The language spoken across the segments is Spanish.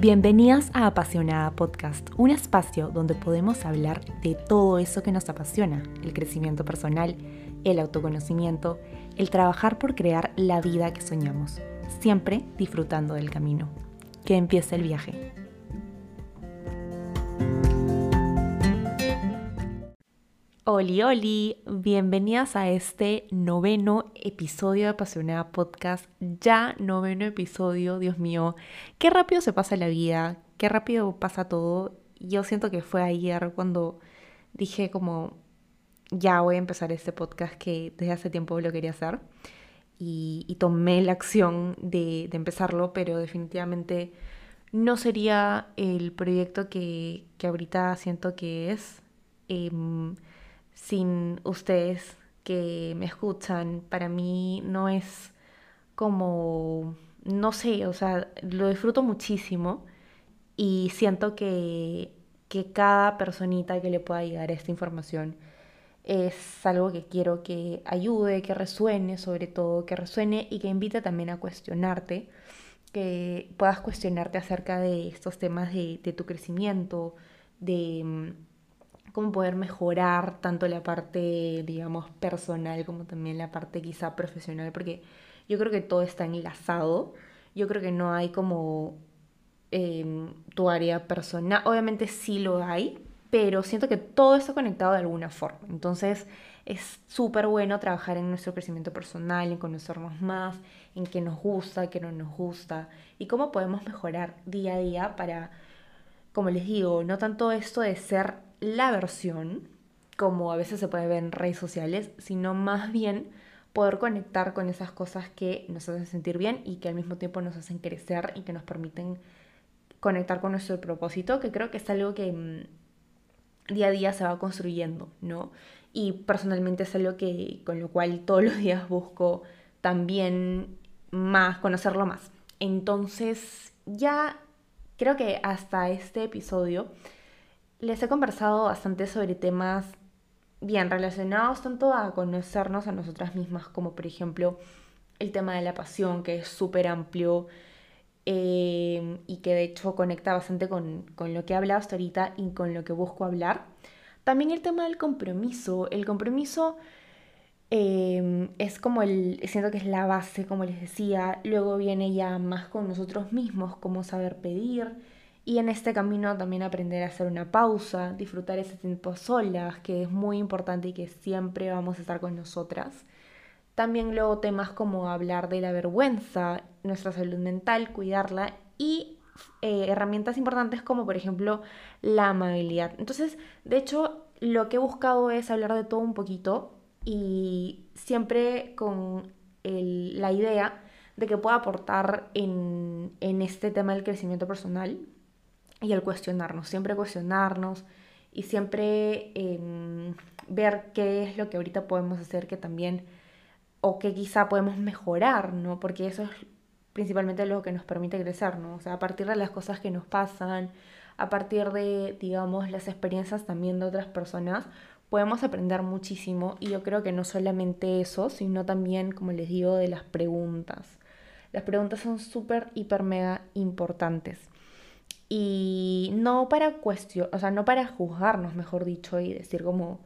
Bienvenidas a Apasionada Podcast, un espacio donde podemos hablar de todo eso que nos apasiona, el crecimiento personal, el autoconocimiento, el trabajar por crear la vida que soñamos, siempre disfrutando del camino. Que empiece el viaje. Oli, oli, bienvenidas a este noveno episodio de Apasionada Podcast. Ya noveno episodio, Dios mío, qué rápido se pasa la vida, qué rápido pasa todo. Yo siento que fue ayer cuando dije como, ya voy a empezar este podcast que desde hace tiempo lo quería hacer. Y, tomé la acción de, empezarlo, pero definitivamente no sería el proyecto que, ahorita siento que es. Em, sin ustedes que me escuchan, para mí no es como, no sé, o sea, lo disfruto muchísimo y siento que, que cada personita que le pueda llegar esta información es algo que quiero que ayude, que resuene sobre todo, que resuene y que invite también a cuestionarte, que puedas cuestionarte acerca de estos temas de, de tu crecimiento, de cómo poder mejorar tanto la parte, digamos, personal como también la parte quizá profesional, porque yo creo que todo está enlazado. Yo creo que no hay como em, tu área personal. Obviamente sí lo hay, pero siento que todo está conectado de alguna forma. Entonces es súper bueno trabajar en nuestro crecimiento personal, en conocernos más, en qué nos gusta, qué no nos gusta y cómo podemos mejorar día a día para, como les digo, no tanto esto de ser la versión, como a veces se puede ver en redes sociales, sino más bien poder conectar con esas cosas que nos hacen sentir bien y que al mismo tiempo nos hacen crecer y que nos permiten conectar con nuestro propósito, que creo que es algo que mm, día a día se va construyendo, ¿no? Y personalmente es algo que con lo cual todos los días busco también más, conocerlo más. Entonces, ya creo que hasta este episodio les he conversado bastante sobre temas bien relacionados tanto a conocernos a nosotras mismas como por ejemplo el tema de la pasión que es súper amplio eh, y que de hecho conecta bastante con, lo que he hablado hasta ahorita y con lo que busco hablar. También el tema del compromiso. El compromiso eh, es como el, siento que es la base, como les decía. Luego viene ya más con nosotros mismos, como saber pedir, y en este camino también aprender a hacer una pausa, disfrutar ese tiempo solas, que es muy importante y que siempre vamos a estar con nosotras. También luego temas como hablar de la vergüenza, nuestra salud mental, cuidarla y eh, herramientas importantes como por ejemplo la amabilidad. Entonces, de hecho, lo que he buscado es hablar de todo un poquito y siempre con la idea de que pueda aportar en, en este tema del crecimiento personal y el cuestionarnos, siempre cuestionarnos y siempre em, ver qué es lo que ahorita podemos hacer que también, o que quizá podemos mejorar, ¿no? Porque eso es principalmente lo que nos permite crecer, ¿no? O sea, a partir de las cosas que nos pasan, a partir de, digamos, las experiencias también de otras personas, podemos aprender muchísimo y yo creo que no solamente eso, sino también, como les digo, de las preguntas. Las preguntas son súper, hiper, mega importantes y no para cuestionar, o sea, no para juzgarnos, mejor dicho, y decir como,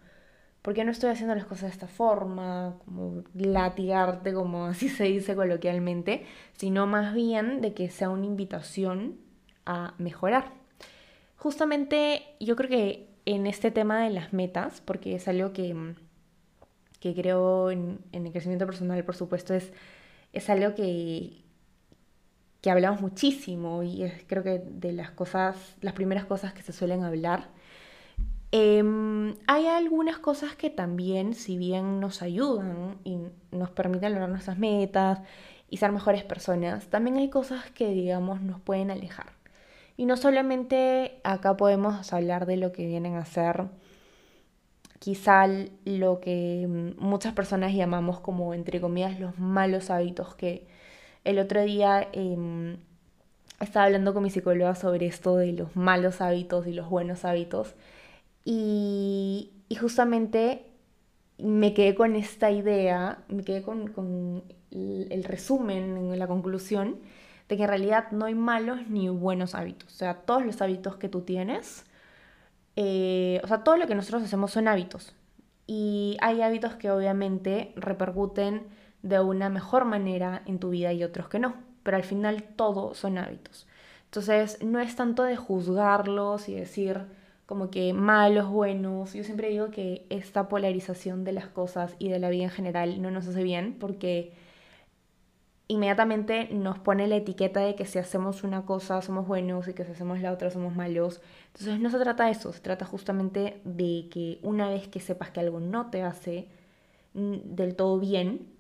¿por qué no estoy haciendo las cosas de esta forma? Como latigarte, como así se dice coloquialmente, sino más bien de que sea una invitación a mejorar. Justamente yo creo que en este tema de las metas, porque es algo que, que creo en, en el crecimiento personal, por supuesto, es, es algo que, que hablamos muchísimo y es creo que de las cosas, las primeras cosas que se suelen hablar. Em, hay algunas cosas que también, si bien nos ayudan y nos permiten lograr nuestras metas y ser mejores personas, también hay cosas que, digamos, nos pueden alejar. Y no solamente acá podemos hablar de lo que vienen a ser quizá lo que muchas personas llamamos como, entre comillas, los malos hábitos que el otro día em, estaba hablando con mi psicóloga sobre esto de los malos hábitos y los buenos hábitos. Y, justamente me quedé con esta idea, me quedé con, el, resumen, la conclusión de que en realidad no hay malos ni buenos hábitos. O sea, todos los hábitos que tú tienes, eh, o sea, todo lo que nosotros hacemos son hábitos. Y hay hábitos que obviamente repercuten de una mejor manera en tu vida y otros que no. Pero al final todo son hábitos. Entonces no es tanto de juzgarlos y decir como que malos, buenos. Yo siempre digo que esta polarización de las cosas y de la vida en general no nos hace bien porque inmediatamente nos pone la etiqueta de que si hacemos una cosa somos buenos y que si hacemos la otra somos malos. Entonces no se trata de eso, se trata justamente de que una vez que sepas que algo no te hace mm, del todo bien,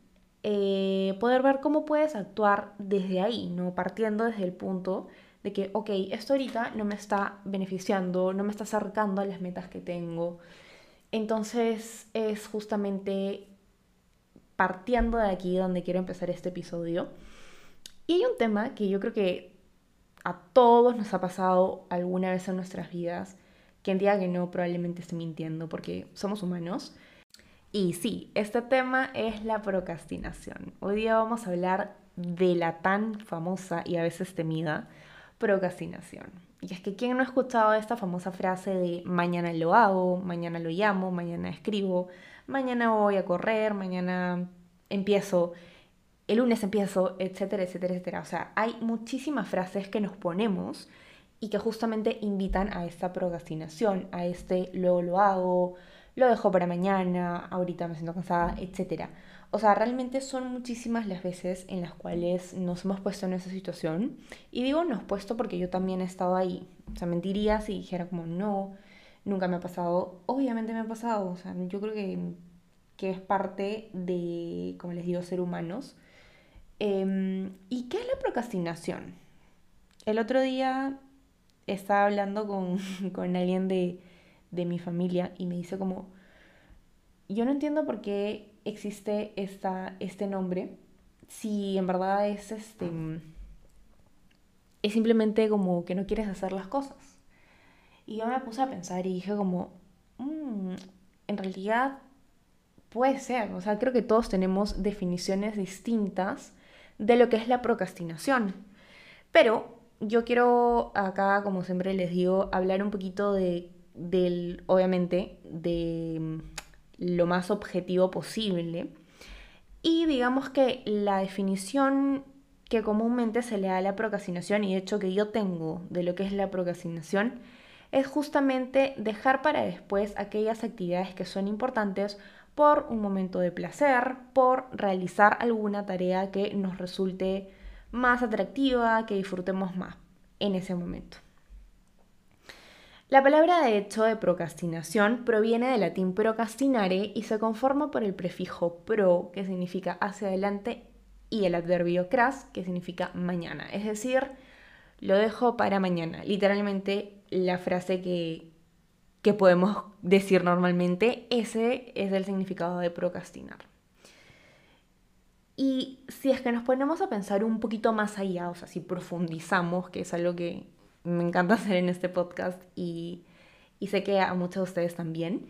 eh, poder ver cómo puedes actuar desde ahí, ¿no? Partiendo desde el punto de que, ok, esto ahorita no me está beneficiando, no me está acercando a las metas que tengo. Entonces es justamente partiendo de aquí donde quiero empezar este episodio. Y hay un tema que yo creo que a todos nos ha pasado alguna vez en nuestras vidas. Quien diga que no probablemente esté mintiendo porque somos humanos. Y sí, este tema es la procrastinación. Hoy día vamos a hablar de la tan famosa y a veces temida procrastinación. Y es que ¿quién no ha escuchado esta famosa frase de mañana lo hago, mañana lo llamo, mañana escribo, mañana voy a correr, mañana empiezo, el lunes empiezo, etcétera, etcétera, etcétera. O sea, hay muchísimas frases que nos ponemos y que justamente invitan a esta procrastinación, a este luego lo hago, lo dejo para mañana, ahorita me siento cansada, etcétera. O sea, realmente son muchísimas las veces en las cuales nos hemos puesto en esa situación. Y digo nos puesto porque yo también he estado ahí. O sea, mentiría si dijera como no, nunca me ha pasado. Obviamente me ha pasado, o sea, yo creo que, que es parte de, como les digo, ser humanos. Em, ¿Y qué es la procrastinación? El otro día estaba hablando con, con alguien de, de mi familia y me dice como, yo no entiendo por qué existe esta, este nombre si en verdad es este es simplemente como que no quieres hacer las cosas. Y yo me puse a pensar y dije como, mm, en realidad puede ser, o sea, creo que todos tenemos definiciones distintas de lo que es la procrastinación. Pero yo quiero acá, como siempre les digo, hablar un poquito de, del, obviamente, de mm, lo más objetivo posible. Y digamos que la definición que comúnmente se le da a la procrastinación, y de hecho que yo tengo de lo que es la procrastinación, es justamente dejar para después aquellas actividades que son importantes por un momento de placer, por realizar alguna tarea que nos resulte más atractiva, que disfrutemos más en ese momento. La palabra de hecho de procrastinación proviene del latín procrastinare y se conforma por el prefijo pro, que significa hacia adelante, y el adverbio cras, que significa mañana. Es decir, lo dejo para mañana. Literalmente la frase que, que podemos decir normalmente, ese es el significado de procrastinar. Y si es que nos ponemos a pensar un poquito más allá, o sea, si profundizamos, que es algo que me encanta hacer en este podcast y, y sé que a muchos de ustedes también,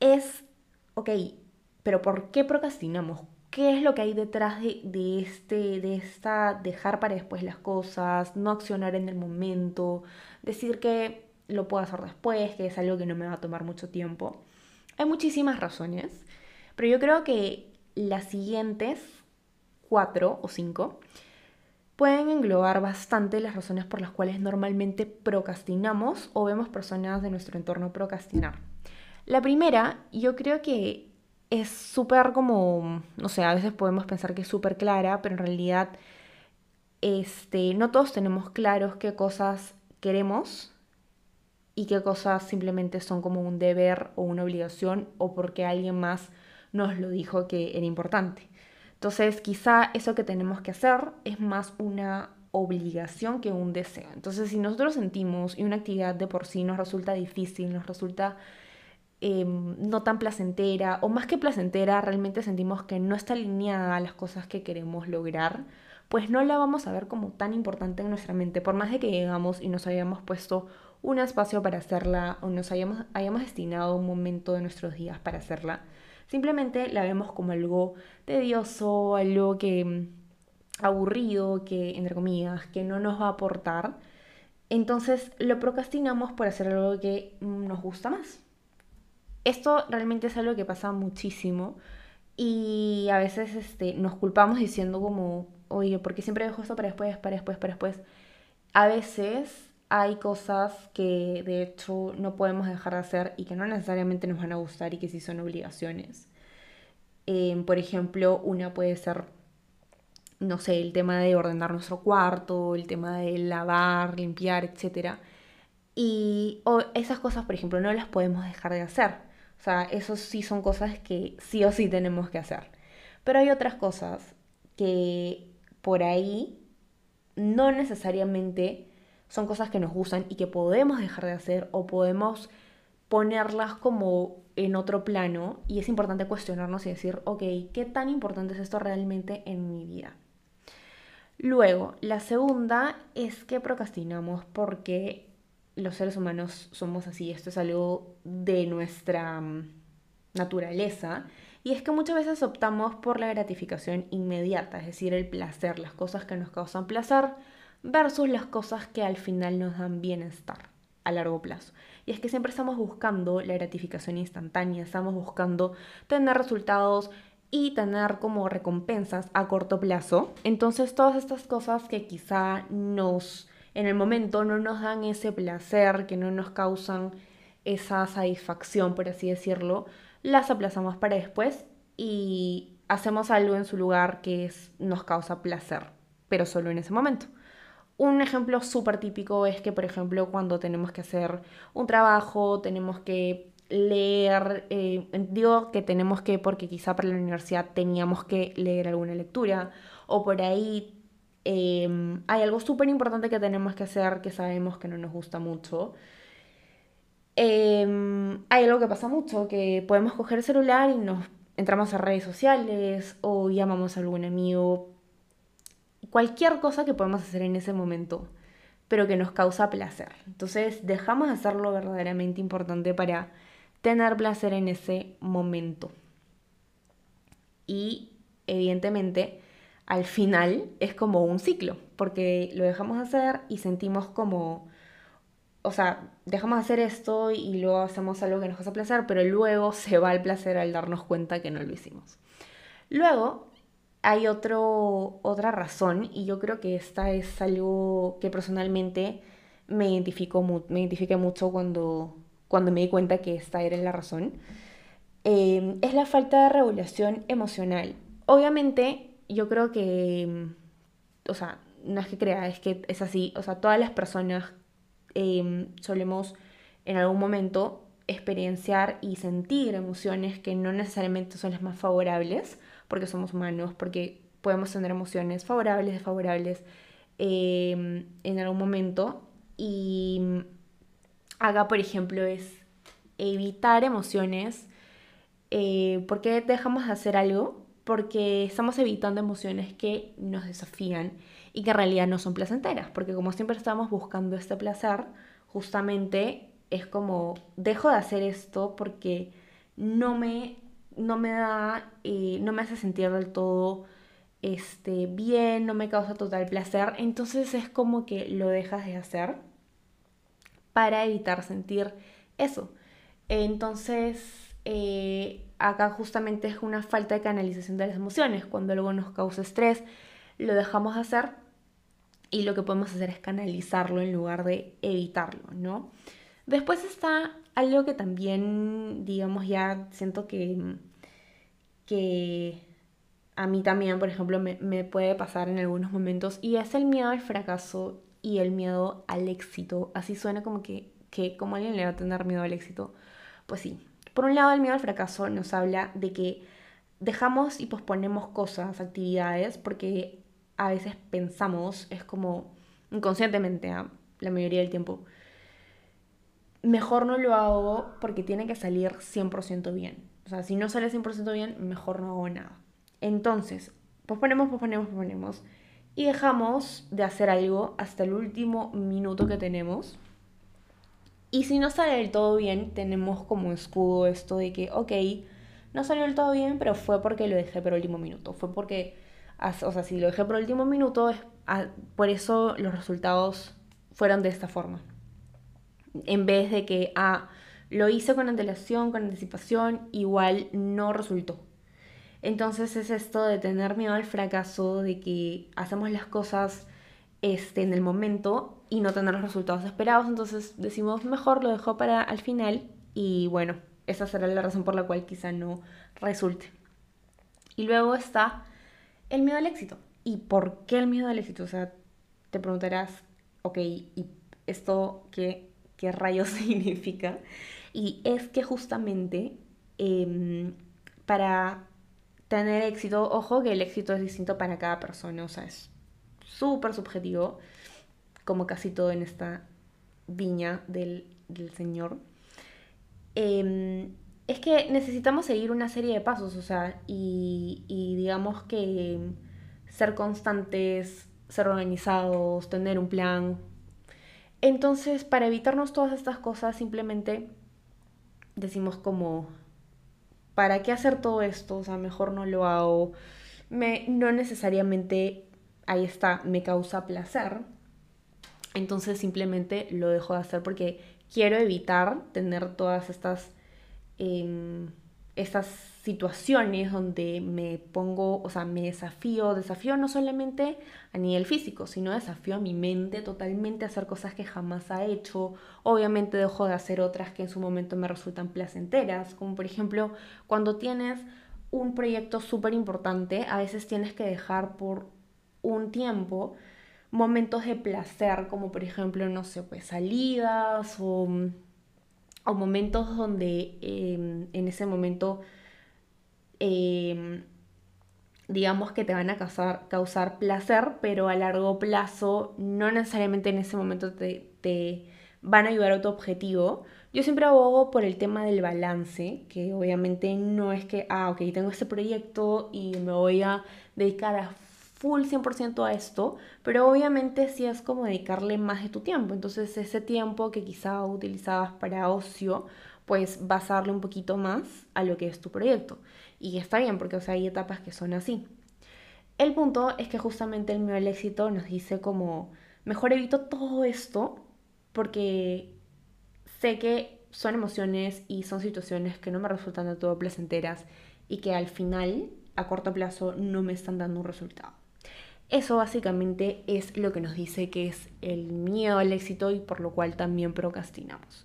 es, ok, pero ¿por qué procrastinamos? qué es lo que hay detrás de, este, de esta dejar para después las cosas, no accionar en el momento, decir que lo puedo hacer después, que es algo que no me va a tomar mucho tiempo. Hay muchísimas razones, pero yo creo que las siguientes cuatro o cinco pueden englobar bastante las razones por las cuales normalmente procrastinamos o vemos personas de nuestro entorno procrastinar. La primera, yo creo que es súper como, no sé, a veces podemos pensar que es súper clara, pero en realidad este, no todos tenemos claros qué cosas queremos y qué cosas simplemente son como un deber o una obligación o porque alguien más nos lo dijo que era importante. Entonces, quizá eso que tenemos que hacer es más una obligación que un deseo. Entonces, si nosotros sentimos y una actividad de por sí nos resulta difícil, nos resulta Em, no tan placentera, o más que placentera, realmente sentimos que no está alineada a las cosas que queremos lograr, pues no la vamos a ver como tan importante en nuestra mente, por más de que llegamos y nos hayamos puesto un espacio para hacerla o nos hayamos, hayamos destinado un momento de nuestros días para hacerla. Simplemente la vemos como algo tedioso, algo que, aburrido, que, entre comillas, que no nos va a aportar, entonces lo procrastinamos por hacer algo que nos gusta más. Esto realmente es algo que pasa muchísimo y a veces este, nos culpamos diciendo como, oye, ¿por qué siempre dejo esto para después, para después, para después? A veces hay cosas que de hecho no podemos dejar de hacer y que no necesariamente nos van a gustar y que sí son obligaciones. Em, por ejemplo, una puede ser, no sé, el tema de ordenar nuestro cuarto, el tema de lavar, limpiar, etc. Y esas cosas, por ejemplo, no las podemos dejar de hacer. O sea, eso sí son cosas que sí o sí tenemos que hacer. Pero hay otras cosas que por ahí no necesariamente son cosas que nos gustan y que podemos dejar de hacer o podemos ponerlas como en otro plano y es importante cuestionarnos y decir, ok, ¿qué tan importante es esto realmente en mi vida? Luego, la segunda es que procrastinamos porque los seres humanos somos así, esto es algo de nuestra mm, naturaleza, y es que muchas veces optamos por la gratificación inmediata, es decir, el placer, las cosas que nos causan placer versus las cosas que al final nos dan bienestar a largo plazo. Y es que siempre estamos buscando la gratificación instantánea, estamos buscando tener resultados y tener como recompensas a corto plazo. Entonces todas estas cosas que quizá nos en el momento no nos dan ese placer, que no nos causan esa satisfacción, por así decirlo, las aplazamos para después y hacemos algo en su lugar que nos causa placer, pero solo en ese momento. Un ejemplo súper típico es que, por ejemplo, cuando tenemos que hacer un trabajo, tenemos que leer, eh, digo que tenemos que porque quizá para la universidad teníamos que leer alguna lectura, o por ahí Em, hay algo súper importante que tenemos que hacer que sabemos que no nos gusta mucho. Em, hay algo que pasa mucho, que podemos coger el celular y nos entramos a redes sociales o llamamos a algún amigo. Cualquier cosa que podemos hacer en ese momento, pero que nos causa placer. Entonces dejamos de hacerlo verdaderamente importante para tener placer en ese momento. Y evidentemente al final es como un ciclo, porque lo dejamos hacer y sentimos como, o sea, dejamos de hacer esto y luego hacemos algo que nos hace placer, pero luego se va el placer al darnos cuenta que no lo hicimos. Luego hay otro, otra razón y yo creo que esta es algo que personalmente me, identificó, me identifiqué mucho cuando, cuando me di cuenta que esta era la razón. Eh, es la falta de regulación emocional. Obviamente yo creo que, o sea, no es que crea, es que es así, o sea, todas las personas em, solemos en algún momento experienciar y sentir emociones que no necesariamente son las más favorables, porque somos humanos, porque podemos tener emociones favorables, desfavorables em, en algún momento. Y acá, por ejemplo, es evitar emociones. Eh, porque dejamos de hacer algo porque estamos evitando emociones que nos desafían y que en realidad no son placenteras, porque como siempre estamos buscando este placer, justamente es como dejo de hacer esto porque no me, no me da, eh, no me hace sentir del todo este, bien, no me causa total placer, entonces es como que lo dejas de hacer para evitar sentir eso. Entonces, eh, acá justamente es una falta de canalización de las emociones. Cuando algo nos causa estrés, lo dejamos hacer y lo que podemos hacer es canalizarlo en lugar de evitarlo, ¿no? Después está algo que también, digamos, ya siento que, que a mí también, por ejemplo, me, me puede pasar en algunos momentos y es el miedo al fracaso y el miedo al éxito. Así suena como que, que como alguien le va a tener miedo al éxito. Pues sí, por un lado, el miedo al fracaso nos habla de que dejamos y posponemos cosas, actividades, porque a veces pensamos, es como inconscientemente, ¿ah? la mayoría del tiempo, mejor no lo hago porque tiene que salir 100% bien. O sea, si no sale 100% bien, mejor no hago nada. Entonces, posponemos, posponemos, posponemos. Y dejamos de hacer algo hasta el último minuto que tenemos y si no sale del todo bien, tenemos como escudo esto de que, ok, no salió del todo bien, pero fue porque lo dejé por último minuto. Fue porque o sea, si lo dejé por último minuto, por eso los resultados fueron de esta forma. En vez de que, ah, lo hice con antelación, con anticipación, igual no resultó. Entonces es esto de tener miedo al fracaso, de que hacemos las cosas este, en el momento y no tener los resultados esperados. Entonces decimos, mejor lo dejo para al final y bueno, esa será la razón por la cual quizá no resulte. Y luego está el miedo al éxito. ¿Y por qué el miedo al éxito? O sea, te preguntarás, ok, ¿y esto qué, qué rayos significa? Y es que justamente em, para tener éxito, ojo que el éxito es distinto para cada persona, o sea, es súper subjetivo, como casi todo en esta viña del, Señor. Em, es que necesitamos seguir una serie de pasos, o sea, y, digamos que ser constantes, ser organizados, tener un plan. Entonces, para evitarnos todas estas cosas, simplemente decimos como, ¿para qué hacer todo esto? O sea, mejor no lo hago. Me, no necesariamente, ahí está, me causa placer. Entonces simplemente lo dejo de hacer porque quiero evitar tener todas estas en esas situaciones donde me pongo, o sea, me desafío, desafío no solamente a nivel físico, sino desafío a mi mente totalmente a hacer cosas que jamás ha hecho. Obviamente dejo de hacer otras que en su momento me resultan placenteras, como por ejemplo cuando tienes un proyecto súper importante, a veces tienes que dejar por un tiempo momentos de placer, como por ejemplo, no sé, pues salidas o o momentos donde em, en ese momento em, digamos que te van a causar, causar, placer, pero a largo plazo no necesariamente en ese momento te, te, van a ayudar a tu objetivo. Yo siempre abogo por el tema del balance, que obviamente no es que, ah, ok, tengo este proyecto y me voy a dedicar a full 100% a esto, pero obviamente sí es como dedicarle más de tu tiempo. Entonces ese tiempo que quizá utilizabas para ocio, pues vas un poquito más a lo que es tu proyecto. Y está bien, porque o sea, hay etapas que son así. El punto es que justamente el miedo al éxito nos dice como, mejor evito todo esto porque sé que son emociones y son situaciones que no me resultan de todo placenteras y que al final, a corto plazo, no me están dando un resultado. Eso básicamente es lo que nos dice que es el miedo al éxito y por lo cual también procrastinamos.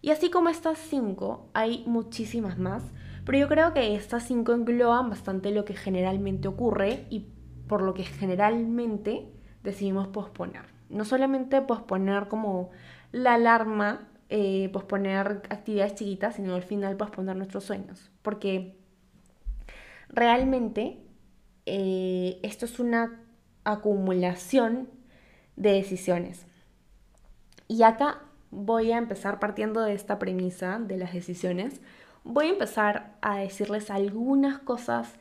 Y así como estas cinco, hay muchísimas más, pero yo creo que estas cinco engloban bastante lo que generalmente ocurre y por lo que generalmente decidimos posponer. No solamente posponer como la alarma, eh, posponer actividades chiquitas, sino al final posponer nuestros sueños. Porque realmente eh, esto es una acumulación de decisiones. Y acá voy a empezar partiendo de esta premisa de las decisiones. Voy a empezar a decirles algunas cosas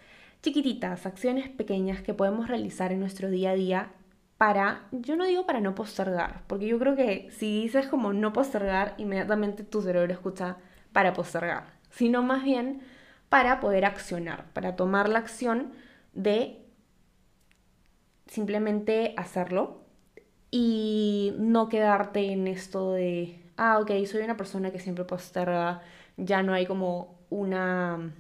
chiquititas, acciones pequeñas que podemos realizar en nuestro día a día para, yo no digo para no postergar, porque yo creo que si dices como no postergar, inmediatamente tu cerebro escucha para postergar, sino más bien para poder accionar, para tomar la acción de simplemente hacerlo y no quedarte en esto de, ah, ok, soy una persona que siempre posterga, ya no hay como una,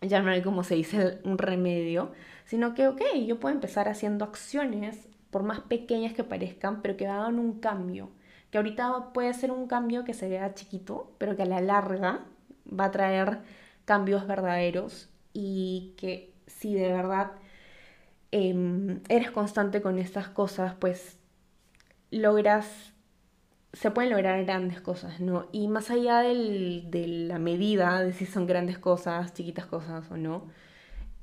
ya no hay como se dice un remedio, sino que, ok, yo puedo empezar haciendo acciones, por más pequeñas que parezcan, pero que hagan un cambio, que ahorita puede ser un cambio que se vea chiquito, pero que a la larga va a traer cambios verdaderos y que si de verdad Em, eres constante con estas cosas, pues logras, se pueden lograr grandes cosas, ¿no? Y más allá de la medida de si son grandes cosas, chiquitas cosas o no,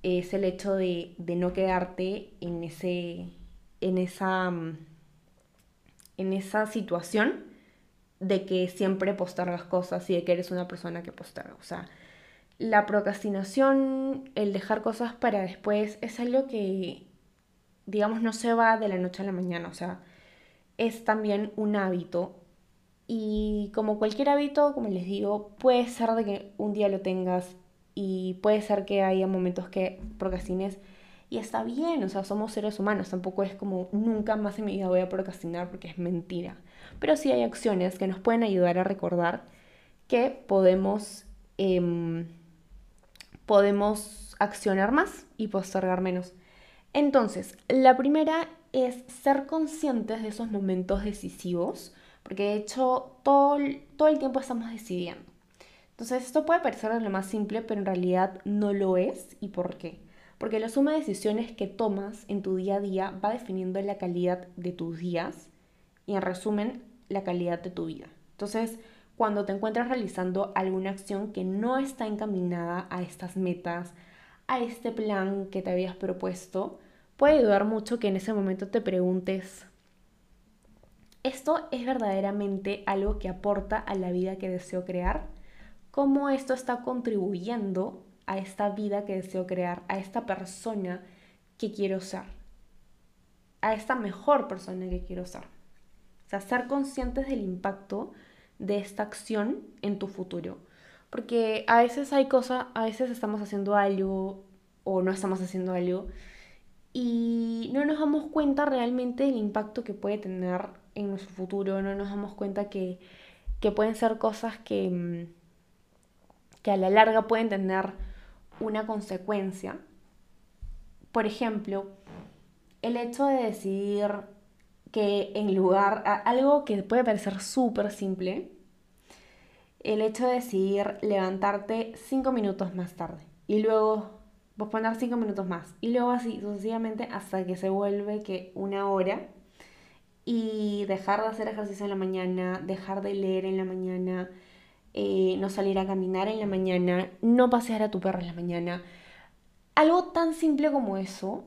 es el hecho de, no quedarte en, ese, en, esa, en esa situación de que siempre postergas cosas y de que eres una persona que posterga. O sea, la procrastinación, el dejar cosas para después, es algo que, digamos, no se va de la noche a la mañana, o sea, es también un hábito. Y como cualquier hábito, como les digo, puede ser de que un día lo tengas y puede ser que haya momentos que procrastines Y está bien, o sea, somos seres humanos, tampoco es como nunca más en mi vida voy a procrastinar porque es mentira. Pero sí hay acciones que nos pueden ayudar a recordar que podemos, em, podemos accionar más y postergar menos. Entonces, la primera es ser conscientes de esos momentos decisivos, porque de hecho todo, todo el tiempo estamos decidiendo. Entonces, esto puede parecer lo más simple, pero en realidad no lo es. ¿Y por qué? Porque la suma de decisiones que tomas en tu día a día va definiendo la calidad de tus días y, en resumen, la calidad de tu vida. Entonces, cuando te encuentras realizando alguna acción que no está encaminada a estas metas, a este plan que te habías propuesto, puede ayudar mucho que en ese momento te preguntes, ¿esto es verdaderamente algo que aporta a la vida que deseo crear? ¿Cómo esto está contribuyendo a esta vida que deseo crear, a esta persona que quiero ser, a esta mejor persona que quiero ser? O sea, ser conscientes del impacto de esta acción en tu futuro. Porque a veces hay cosas, a veces estamos haciendo algo o no estamos haciendo algo y no nos damos cuenta realmente del impacto que puede tener en nuestro futuro, no nos damos cuenta que, pueden ser cosas que, mm, que a la larga pueden tener una consecuencia. Por ejemplo, el hecho de decidir que en lugar, algo que puede parecer súper simple, el hecho de decidir levantarte cinco minutos más tarde y luego poner cinco minutos más y luego así sucesivamente hasta que se vuelve que una hora y dejar de hacer ejercicio en la mañana, dejar de leer en la mañana, eh, no salir a caminar en la mañana, no pasear a tu perro en la mañana. Algo tan simple como eso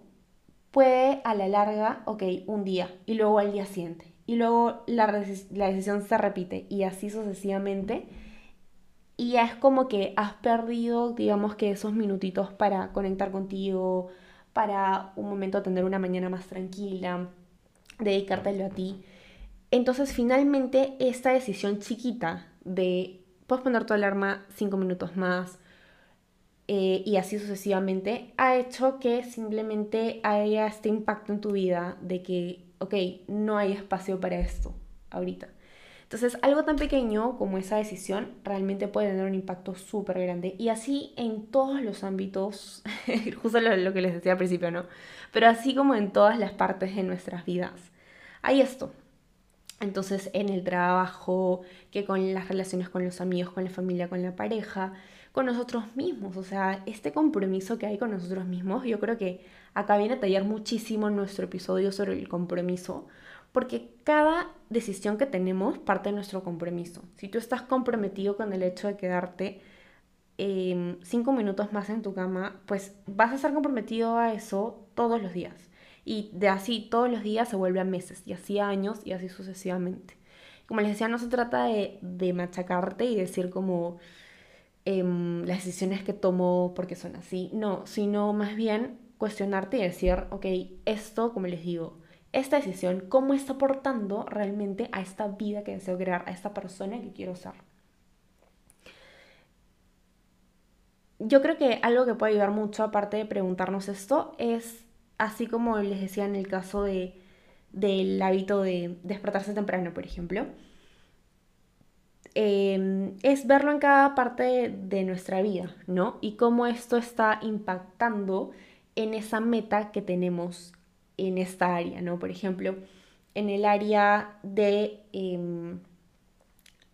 puede a la larga, ok, un día y luego al día siguiente. Y luego la, la decisión se repite y así sucesivamente y es como que has perdido, digamos que esos minutitos para conectar contigo, para un momento tener una mañana más tranquila, dedicártelo a ti. Entonces finalmente esta decisión chiquita de puedes poner tu alarma cinco minutos más eh, y así sucesivamente ha hecho que simplemente haya este impacto en tu vida de que, ok, no hay espacio para esto ahorita. Entonces, algo tan pequeño como esa decisión realmente puede tener un impacto súper grande. Y así en todos los ámbitos, justo lo, que les decía al principio, ¿no? Pero así como en todas las partes de nuestras vidas. Hay esto. Entonces, en el trabajo, que con las relaciones con los amigos, con la familia, con la pareja, con nosotros mismos. O sea, este compromiso que hay con nosotros mismos, yo creo que acá viene a tallar muchísimo nuestro episodio sobre el compromiso porque cada decisión que tenemos parte de nuestro compromiso. Si tú estás comprometido con el hecho de quedarte em, cinco minutos más en tu cama, pues vas a estar comprometido a eso todos los días. Y de así todos los días se vuelve a meses, y así años, y así sucesivamente. Como les decía, no se trata de, machacarte y decir como em, las decisiones que tomo porque son así, no, sino más bien cuestionarte y decir, ok, esto, como les digo, esta decisión, cómo está aportando realmente a esta vida que deseo crear, a esta persona que quiero ser. Yo creo que algo que puede ayudar mucho, aparte de preguntarnos esto, es así como les decía en el caso de, del hábito de despertarse temprano, por ejemplo, em, es verlo en cada parte de nuestra vida, ¿no? Y cómo esto está impactando en esa meta que tenemos en esta área, ¿no? Por ejemplo, en el área de, em,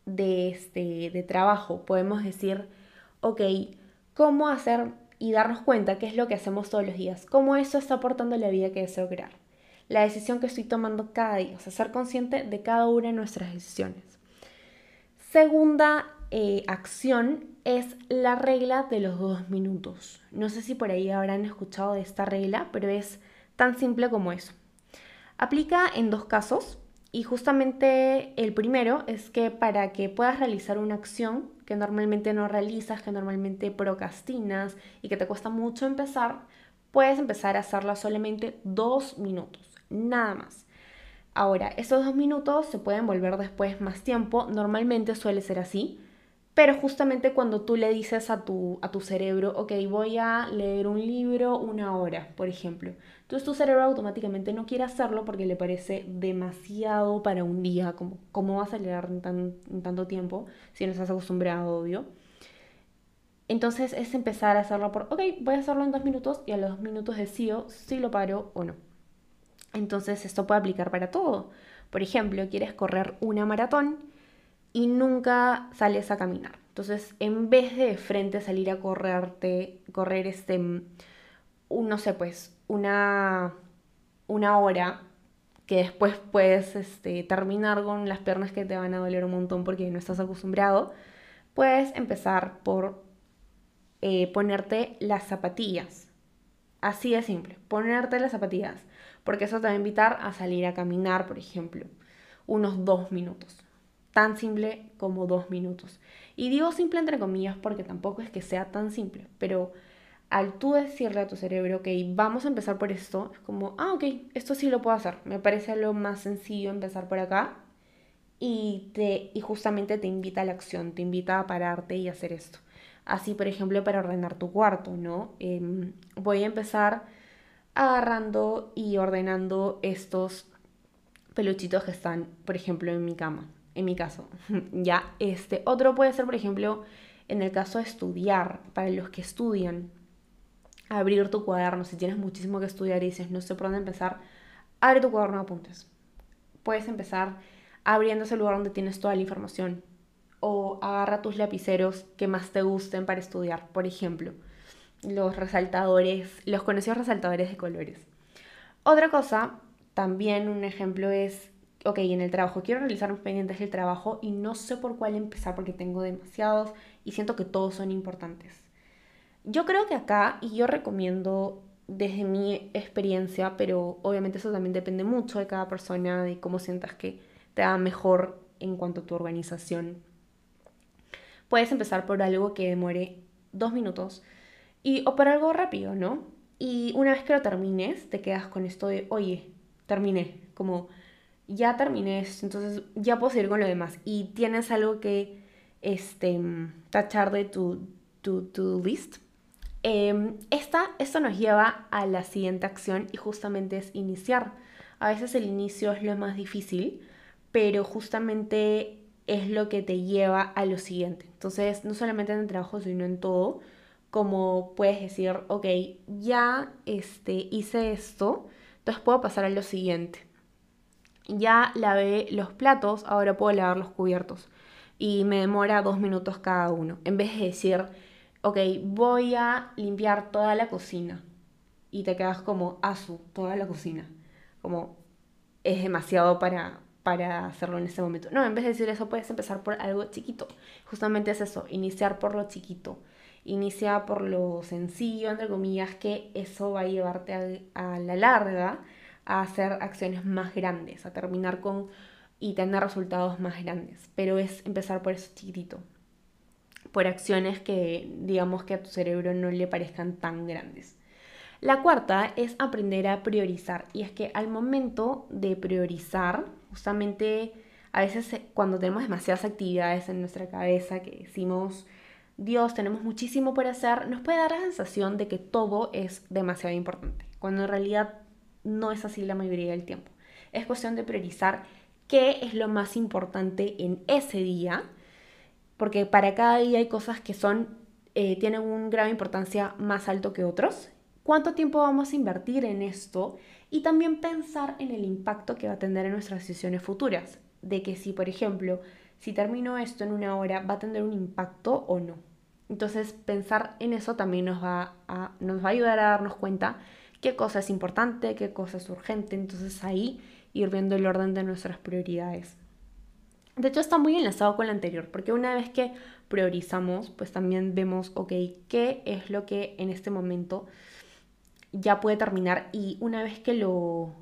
de, este, de trabajo, podemos decir, ok, ¿cómo hacer y darnos cuenta qué es lo que hacemos todos los días? ¿Cómo eso está aportando la vida que deseo crear? La decisión que estoy tomando cada día, o sea, ser consciente de cada una de nuestras decisiones. Segunda eh, acción es la regla de los dos minutos. No sé si por ahí habrán escuchado de esta regla, pero es Tan simple como eso. Aplica en dos casos y justamente el primero es que para que puedas realizar una acción que normalmente no realizas, que normalmente procrastinas y que te cuesta mucho empezar, puedes empezar a hacerla solamente dos minutos, nada más. Ahora, esos dos minutos se pueden volver después más tiempo, normalmente suele ser así, Pero justamente cuando tú le dices a tu, a tu cerebro, ok, voy a leer un libro una hora, por ejemplo. Entonces tu cerebro automáticamente no quiere hacerlo porque le parece demasiado para un día, como cómo vas a leer en, en tanto tiempo si no estás acostumbrado, obvio. Entonces es empezar a hacerlo por, ok, voy a hacerlo en dos minutos y a los dos minutos decido si lo paro o no. Entonces esto puede aplicar para todo. Por ejemplo, quieres correr una maratón y nunca sales a caminar. Entonces, en vez de, frente salir a correrte, correr este, no sé, pues, una, una hora que después puedes este, terminar con las piernas que te van a doler un montón porque no estás acostumbrado, puedes empezar por eh, ponerte las zapatillas. Así de simple, ponerte las zapatillas, porque eso te va a invitar a salir a caminar, por ejemplo, unos dos minutos tan simple como dos minutos. Y digo simple entre comillas porque tampoco es que sea tan simple, pero al tú decirle a tu cerebro, ok, vamos a empezar por esto, es como, ah, ok, esto sí lo puedo hacer. Me parece lo más sencillo empezar por acá y, te, y justamente te invita a la acción, te invita a pararte y hacer esto. Así, por ejemplo, para ordenar tu cuarto, ¿no? Em, voy a empezar agarrando y ordenando estos peluchitos que están, por ejemplo, en mi cama en mi caso. ya, este, otro puede ser, por ejemplo, en el caso de estudiar, para los que estudian, abrir tu cuaderno, si tienes muchísimo que estudiar y dices, no sé por dónde empezar, abre tu cuaderno de apuntes. Puedes empezar abriendo ese lugar donde tienes toda la información. O agarra tus lapiceros que más te gusten para estudiar. Por ejemplo, los resaltadores, los conocidos resaltadores de colores. Otra cosa, también un ejemplo es ok, en el trabajo quiero realizar unos pendientes del trabajo y no sé por cuál empezar porque tengo demasiados y siento que todos son importantes. Yo creo que acá, y yo recomiendo desde mi experiencia, pero obviamente eso también depende mucho de cada persona, de cómo sientas que te va mejor en cuanto a tu organización. Puedes empezar por algo que demore dos minutos y, o por algo rápido, ¿no? Y una vez que lo termines, te quedas con esto de, oye, terminé, como ya terminé esto, entonces ya puedo seguir con lo demás. Y tienes algo que este, tachar de tu, tu, list. Em, esta, esto nos lleva a la siguiente acción y justamente es iniciar. A veces el inicio es lo más difícil, pero justamente es lo que te lleva a lo siguiente. Entonces, no solamente en el trabajo, sino en todo, como puedes decir, ok, ya este, hice esto, entonces puedo pasar a lo siguiente ya lavé los platos, ahora puedo lavar los cubiertos. Y me demora dos minutos cada uno. En vez de decir, ok, voy a limpiar toda la cocina. Y te quedas como, asu, toda la cocina. Como, es demasiado para, para hacerlo en ese momento. No, en vez de decir eso, puedes empezar por algo chiquito. Justamente es eso, iniciar por lo chiquito. Inicia por lo sencillo, entre comillas, que eso va a llevarte a la larga a hacer acciones más grandes, a terminar con y tener resultados más grandes. Pero es empezar por eso chiquitito, por acciones que digamos que a tu cerebro no le parezcan tan grandes. La cuarta es aprender a priorizar. Y es que al momento de priorizar, justamente a veces eh, cuando tenemos demasiadas actividades en nuestra cabeza que decimos, Dios, tenemos muchísimo por hacer, nos puede dar la sensación de que todo es demasiado importante, cuando en realidad no es así la mayoría del tiempo. Es cuestión de priorizar qué es lo más importante en ese día, porque para cada día hay cosas que son, eh, tienen un grado de importancia más alto que otros. ¿Cuánto tiempo vamos a invertir en esto? Y también pensar en el impacto que va a tener en nuestras decisiones futuras. De que si, por ejemplo, si termino esto en una hora, va a tener un impacto o no. Entonces, pensar en eso también nos va a, nos va a ayudar a darnos cuenta qué cosa es importante, qué cosa es urgente. Entonces ahí ir viendo el orden de nuestras prioridades. De hecho está muy enlazado con lo anterior, porque una vez que priorizamos, pues también vemos, ok, qué es lo que en este momento ya puede terminar y una vez que lo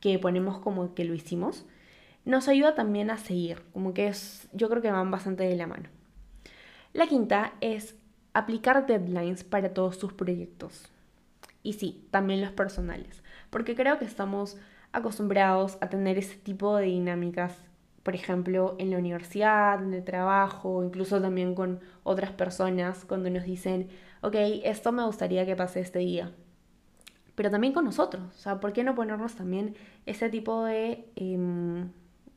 que ponemos como que lo hicimos, nos ayuda también a seguir, como que es, yo creo que van bastante de la mano. La quinta es aplicar deadlines para todos tus proyectos. Y sí, también los personales, porque creo que estamos acostumbrados a tener ese tipo de dinámicas por ejemplo, en la universidad, en el trabajo, incluso también con otras personas, cuando nos dicen, ok, esto me gustaría que pase este día. Pero también con nosotros, o sea, ¿por qué no ponernos también ese tipo de, em,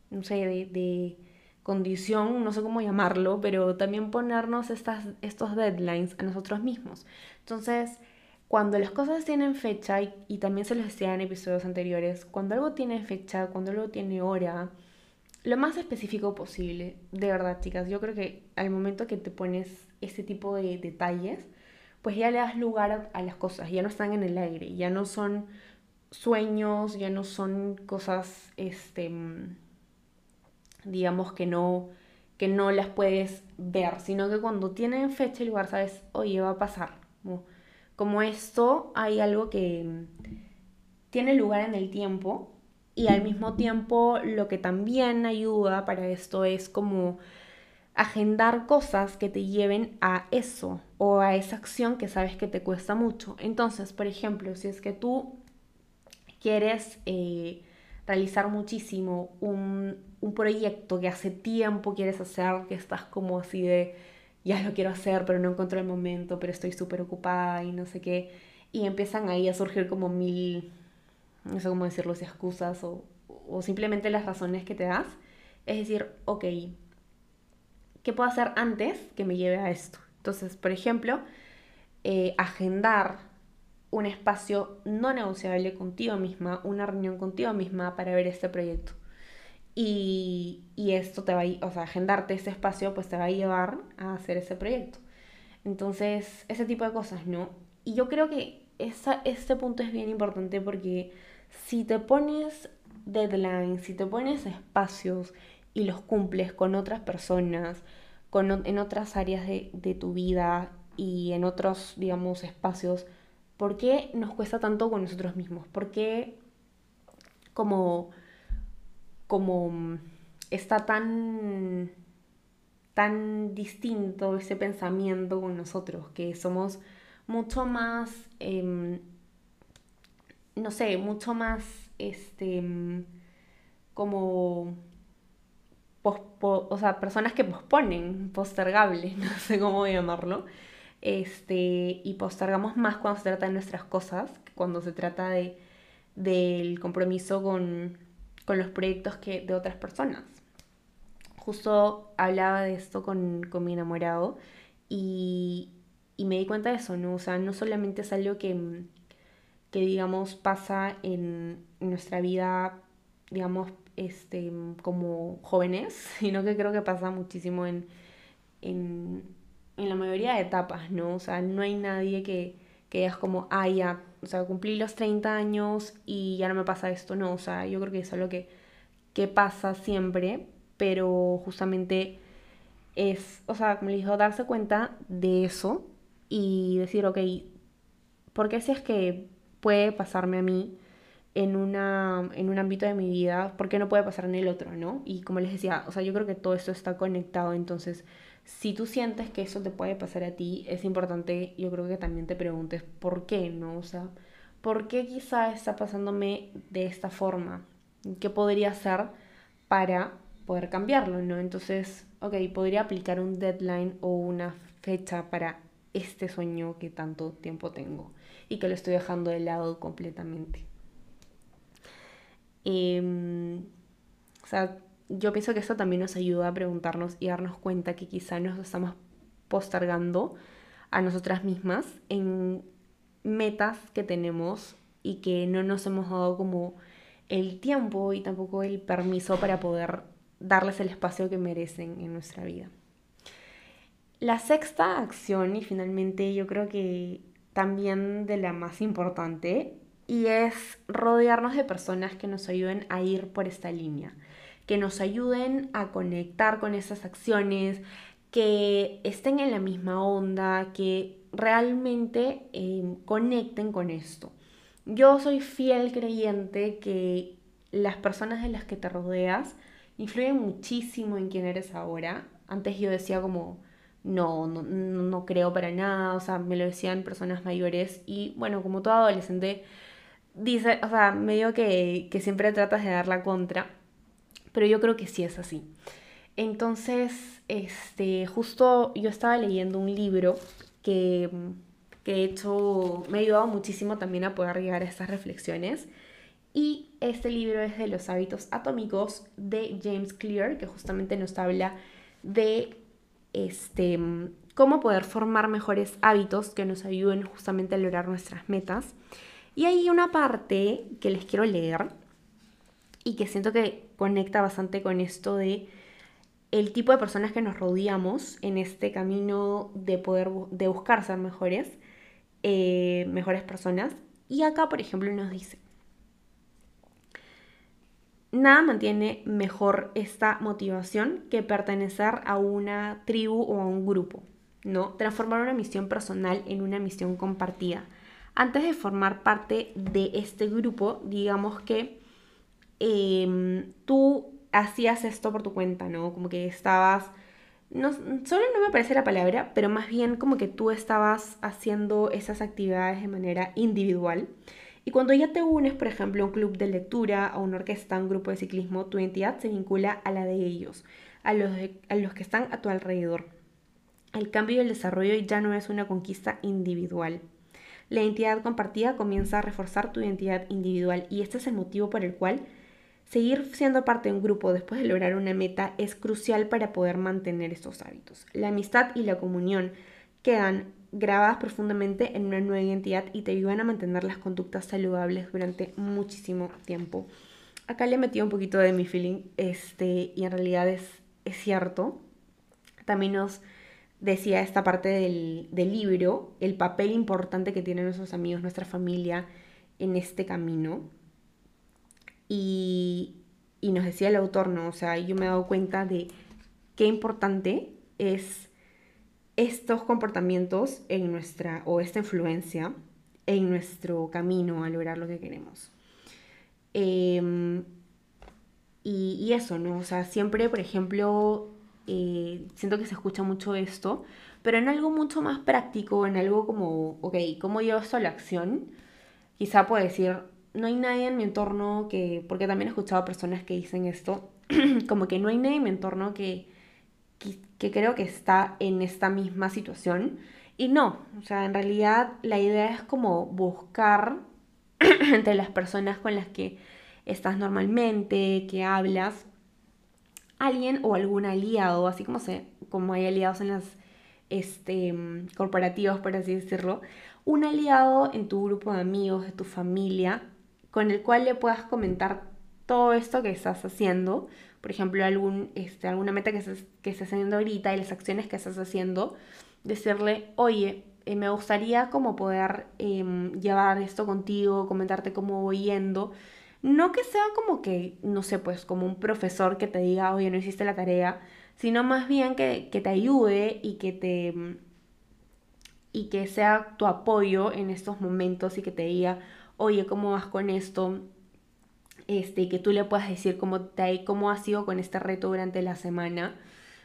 no sé, de, condición, no sé cómo llamarlo, pero también ponernos estas, estos deadlines a nosotros mismos? Entonces, cuando las cosas tienen fecha, y, también se los decía en episodios anteriores, cuando algo tiene fecha, cuando algo tiene hora, lo más específico posible, de verdad, chicas. Yo creo que al momento que te pones ese tipo de detalles, pues ya le das lugar a, las cosas, ya no están en el aire, ya no son sueños, ya no son cosas, este, digamos que no, que no las puedes ver, sino que cuando tienen fecha y lugar sabes, oye, va a pasar. Como esto, hay algo que tiene lugar en el tiempo y al mismo tiempo lo que también ayuda para esto es como agendar cosas que te lleven a eso o a esa acción que sabes que te cuesta mucho. Entonces, por ejemplo, si es que tú quieres eh, realizar muchísimo un, un, proyecto que hace tiempo quieres hacer, que estás como así de, ya lo quiero hacer, pero no encuentro el momento, pero estoy súper ocupada y no sé qué, y empiezan ahí a surgir como mil no sé cómo decirlo, si excusas o, o simplemente las razones que te das. Es decir, ok, ¿qué puedo hacer antes que me lleve a esto? Entonces, por ejemplo, eh, agendar un espacio no negociable contigo misma, una reunión contigo misma para ver este proyecto. Y, y, esto te va a, o sea, agendarte ese espacio, pues te va a llevar a hacer ese proyecto. Entonces, ese tipo de cosas, ¿no? Y yo creo que esa, este punto es bien importante porque si te pones deadlines, si te pones espacios y los cumples con otras personas, con, en otras áreas de, de tu vida y en otros, digamos, espacios, ¿por qué nos cuesta tanto con nosotros mismos? ¿Por qué como, como está tan, tan distinto ese pensamiento con nosotros? Que somos mucho más... Eh, no sé, mucho más, este, como, o sea, personas que posponen, postergables, no sé cómo llamarlo, este, y postergamos más cuando se trata de nuestras cosas, cuando se trata de, del compromiso con, con los proyectos que, de otras personas. Justo hablaba de esto con, con mi enamorado y, y me di cuenta de eso, ¿no? O sea, no solamente es algo que, que digamos pasa en nuestra vida, digamos, este, como jóvenes, sino que creo que pasa muchísimo en, en, en la mayoría de etapas, ¿no? O sea, no hay nadie que, que digas como, ah, ya, o sea, cumplí los 30 años y ya no me pasa esto, no, o sea, yo creo que es algo que, que pasa siempre, pero justamente es, o sea, como les digo, darse cuenta de eso y decir, ok, ¿por qué si es que puede pasarme a mí en, una, en un ámbito de mi vida, ¿por qué no puede pasar en el otro, no? Y como les decía, o sea, yo creo que todo esto está conectado, entonces, si tú sientes que eso te puede pasar a ti, es importante, yo creo que también te preguntes, ¿por qué, no? O sea, ¿por qué quizá está pasándome de esta forma? ¿Qué podría hacer para poder cambiarlo, no? Entonces, ok, podría aplicar un deadline o una fecha para este sueño que tanto tiempo tengo y que lo estoy dejando de lado completamente. Em, o sea, yo pienso que esto también nos ayuda a preguntarnos y darnos cuenta que quizá nos estamos postergando a nosotras mismas en metas que tenemos y que no nos hemos dado como el tiempo y tampoco el permiso para poder darles el espacio que merecen en nuestra vida. La sexta acción, y finalmente yo creo que también de la más importante y es rodearnos de personas que nos ayuden a ir por esta línea, que nos ayuden a conectar con esas acciones, que estén en la misma onda, que realmente em, conecten con esto. Yo soy fiel creyente que las personas de las que te rodeas influyen muchísimo en quién eres ahora. Antes yo decía como, no, no, no creo para nada, o sea, me lo decían personas mayores y bueno, como todo adolescente, dice, o sea, medio que, que siempre tratas de dar la contra, pero yo creo que sí es así. Entonces, este, justo yo estaba leyendo un libro que, que hecho me ha ayudado muchísimo también a poder llegar a estas reflexiones. Y este libro es de los hábitos atómicos de James Clear, que justamente nos habla de este, cómo poder formar mejores hábitos que nos ayuden justamente a lograr nuestras metas. Y hay una parte que les quiero leer y que siento que conecta bastante con esto de el tipo de personas que nos rodeamos en este camino de poder de buscar ser mejores, eh, mejores personas. Y acá, por ejemplo, nos dice, nada mantiene mejor esta motivación que pertenecer a una tribu o a un grupo, ¿no? Transformar una misión personal en una misión compartida. Antes de formar parte de este grupo, digamos que em, tú hacías esto por tu cuenta, ¿no? Como que estabas, no, solo no me parece la palabra, pero más bien como que tú estabas haciendo esas actividades de manera individual. Y cuando ya te unes, por ejemplo, a un club de lectura, a una orquesta, a un grupo de ciclismo, tu identidad se vincula a la de ellos, a los, que están a tu alrededor. El cambio y el desarrollo ya no es una conquista individual. La identidad compartida comienza a reforzar tu identidad individual y este es el motivo por el cual seguir siendo parte de un grupo después de lograr una meta es crucial para poder mantener estos hábitos. La amistad y la comunión quedan grabadas profundamente en una nueva identidad y te ayudan a mantener las conductas saludables durante muchísimo tiempo. Acá le he metido un poquito de mi feeling este, y en realidad es, es cierto. También nos decía esta parte del, del, libro, el papel importante que tienen nuestros amigos, nuestra familia en este camino. Y, y nos decía el autor, ¿no? O sea, yo me he dado cuenta de qué importante es estos comportamientos en nuestra, o esta influencia en nuestro camino a lograr lo que queremos. Em, y, eso, ¿no? O sea, siempre, por ejemplo, eh, siento que se escucha mucho esto, pero en algo mucho más práctico, en algo como, ok, ¿cómo llevo esto a la acción? Quizá puedo decir, no hay nadie en mi entorno que, porque también he escuchado personas que dicen esto, como que no hay nadie en mi entorno que, que, creo que está en esta misma situación. Y no, o sea, en realidad la idea es como buscar entre las personas con las que estás normalmente, que hablas, alguien o algún aliado, así como, se, como hay aliados en las este, corporativos, por así decirlo, un aliado en tu grupo de amigos, de tu familia, con el cual le puedas comentar todo esto que estás haciendo, por ejemplo, algún, este, alguna meta que, que estés haciendo ahorita y las acciones que estás haciendo, decirle, oye, eh, me gustaría como poder em, llevar esto contigo, comentarte cómo voy yendo. No que sea como que, no sé, pues como un profesor que te diga, oye, no hiciste la tarea, sino más bien que, que te ayude y que te y que sea tu apoyo en estos momentos y que te diga, oye, ¿cómo vas con esto? Este, que tú le puedas decir cómo, te, cómo ha sido con este reto durante la semana.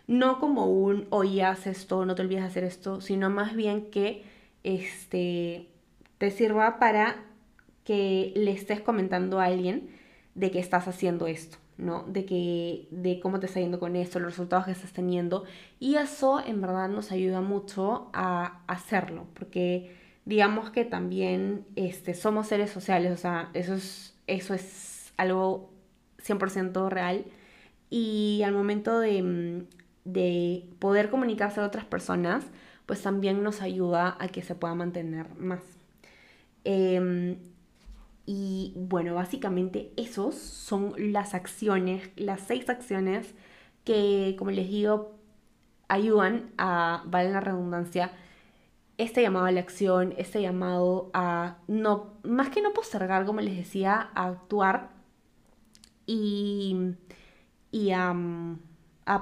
No como un, oye, haz esto, no te olvides de hacer esto, sino más bien que este, te sirva para que le estés comentando a alguien de que estás haciendo esto, ¿no? De, que, de cómo te está yendo con esto, los resultados que estás teniendo. Y eso en verdad nos ayuda mucho a hacerlo, porque digamos que también este, somos seres sociales, o sea, eso es, eso es algo 100% real. Y al momento mm, de, poder comunicarse a otras personas, pues también nos ayuda a que se pueda mantener más. Em, y bueno, básicamente esos son las acciones, las seis acciones que, como les digo, ayudan a, vale la redundancia, este llamado a la acción, este llamado a no, más que no postergar, como les decía, a actuar y, a,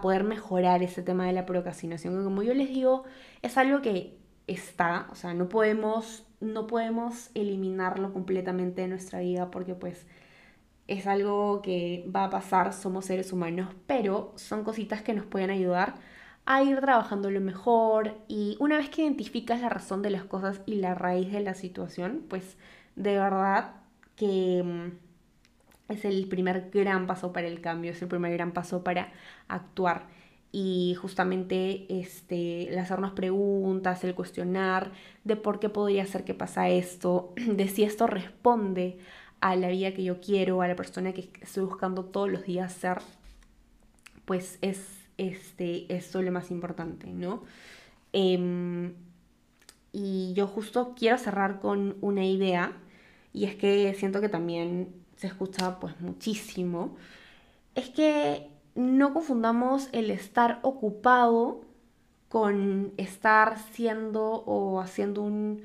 poder mejorar ese tema de la procrastinación. Como yo les digo, es algo que está, o sea, no podemos, no podemos eliminarlo completamente de nuestra vida porque pues es algo que va a pasar, somos seres humanos, pero son cositas que nos pueden ayudar a ir trabajando lo mejor y una vez que identificas la razón de las cosas y la raíz de la situación, pues de verdad que es el primer gran paso para el cambio, es el primer gran paso para actuar. Y justamente este, el hacernos preguntas, el cuestionar de por qué podría ser que pasa esto, de si esto responde a la vida que yo quiero, a la persona que estoy buscando todos los días ser, pues es este, esto lo más importante, ¿no? Em, y yo justo quiero cerrar con una idea, y es que siento que también se escucha pues muchísimo, es que no confundamos el estar ocupado con estar siendo o haciendo un,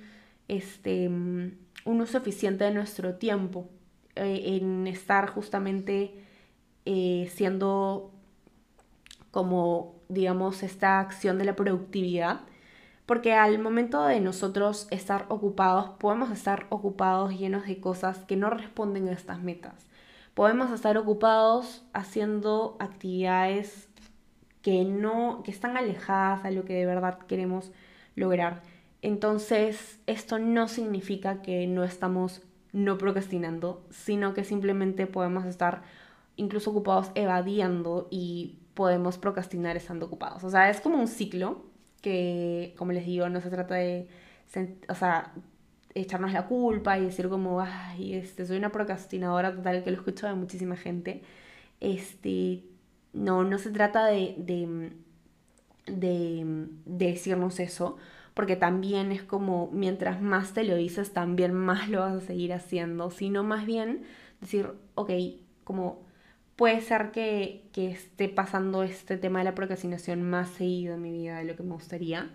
este, un uso eficiente de nuestro tiempo, eh, en estar justamente eh, siendo como, digamos, esta acción de la productividad. Porque al momento de nosotros estar ocupados, podemos estar ocupados llenos de cosas que no responden a estas metas. Podemos estar ocupados haciendo actividades que no que están alejadas a lo que de verdad queremos lograr. Entonces, esto no significa que no estamos no procrastinando, sino que simplemente podemos estar incluso ocupados evadiendo y podemos procrastinar estando ocupados. O sea, es como un ciclo que, como les digo, no se trata de, o sea, echarnos la culpa y decir como, ay, este, soy una procrastinadora total, que lo escucho de muchísima gente. Este, no, no se trata de, de, de, de decirnos eso, porque también es como, mientras más te lo dices, también más lo vas a seguir haciendo, sino más bien decir, ok, como puede ser que, esté pasando este tema de la procrastinación más seguido en mi vida de lo que me gustaría,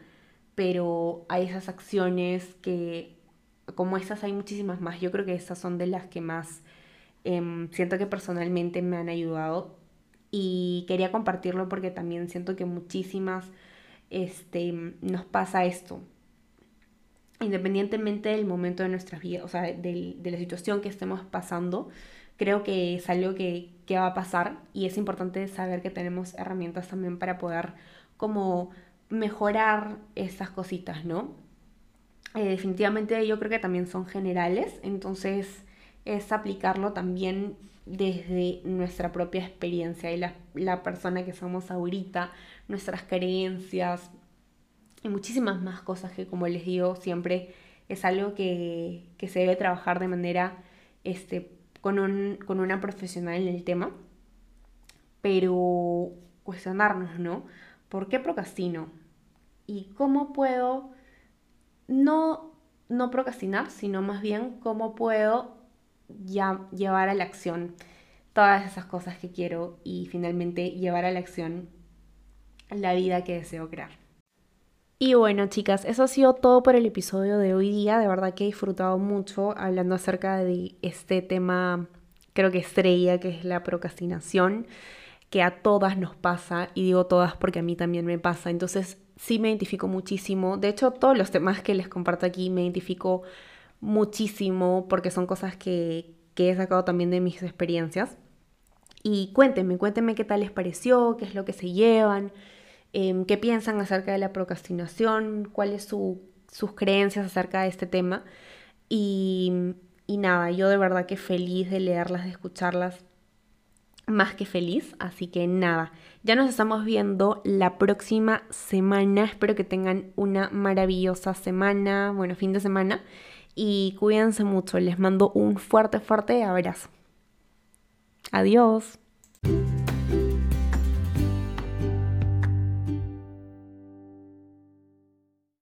pero hay esas acciones que, como esas hay muchísimas más, yo creo que esas son de las que más em, siento que personalmente me han ayudado y quería compartirlo porque también siento que muchísimas este, nos pasa esto. Independientemente del momento de nuestras vidas, o sea, de la situación que estemos pasando, creo que es algo que, va a pasar y es importante saber que tenemos herramientas también para poder como mejorar esas cositas, ¿no? Eh, definitivamente yo creo que también son generales, entonces es aplicarlo también desde nuestra propia experiencia y la, la persona que somos ahorita, nuestras creencias y muchísimas más cosas que como les digo siempre es algo que, que se debe trabajar de manera este, con, un, con una profesional en el tema, pero cuestionarnos, ¿no? ¿Por qué procrastino? ¿Y cómo puedo no, no procrastinar, sino más bien cómo puedo ya llevar a la acción todas esas cosas que quiero y finalmente llevar a la acción la vida que deseo crear? Y bueno, chicas, eso ha sido todo por el episodio de hoy día. De verdad que he disfrutado mucho hablando acerca de este tema, creo que estrella, que es la procrastinación, que a todas nos pasa, y digo todas porque a mí también me pasa. Entonces, sí me identifico muchísimo. De hecho, todos los temas que les comparto aquí me identifico muchísimo porque son cosas que, que he sacado también de mis experiencias. Y cuéntenme, cuéntenme qué tal les pareció, qué es lo que se llevan. Em, qué piensan acerca de la procrastinación, cuáles son sus creencias acerca de este tema. Y, y nada, yo de verdad que feliz de leerlas, de escucharlas, más que feliz. Así que nada, ya nos estamos viendo la próxima semana. Espero que tengan una maravillosa semana, bueno, fin de semana. Y cuídense mucho, les mando un fuerte, fuerte abrazo. Adiós.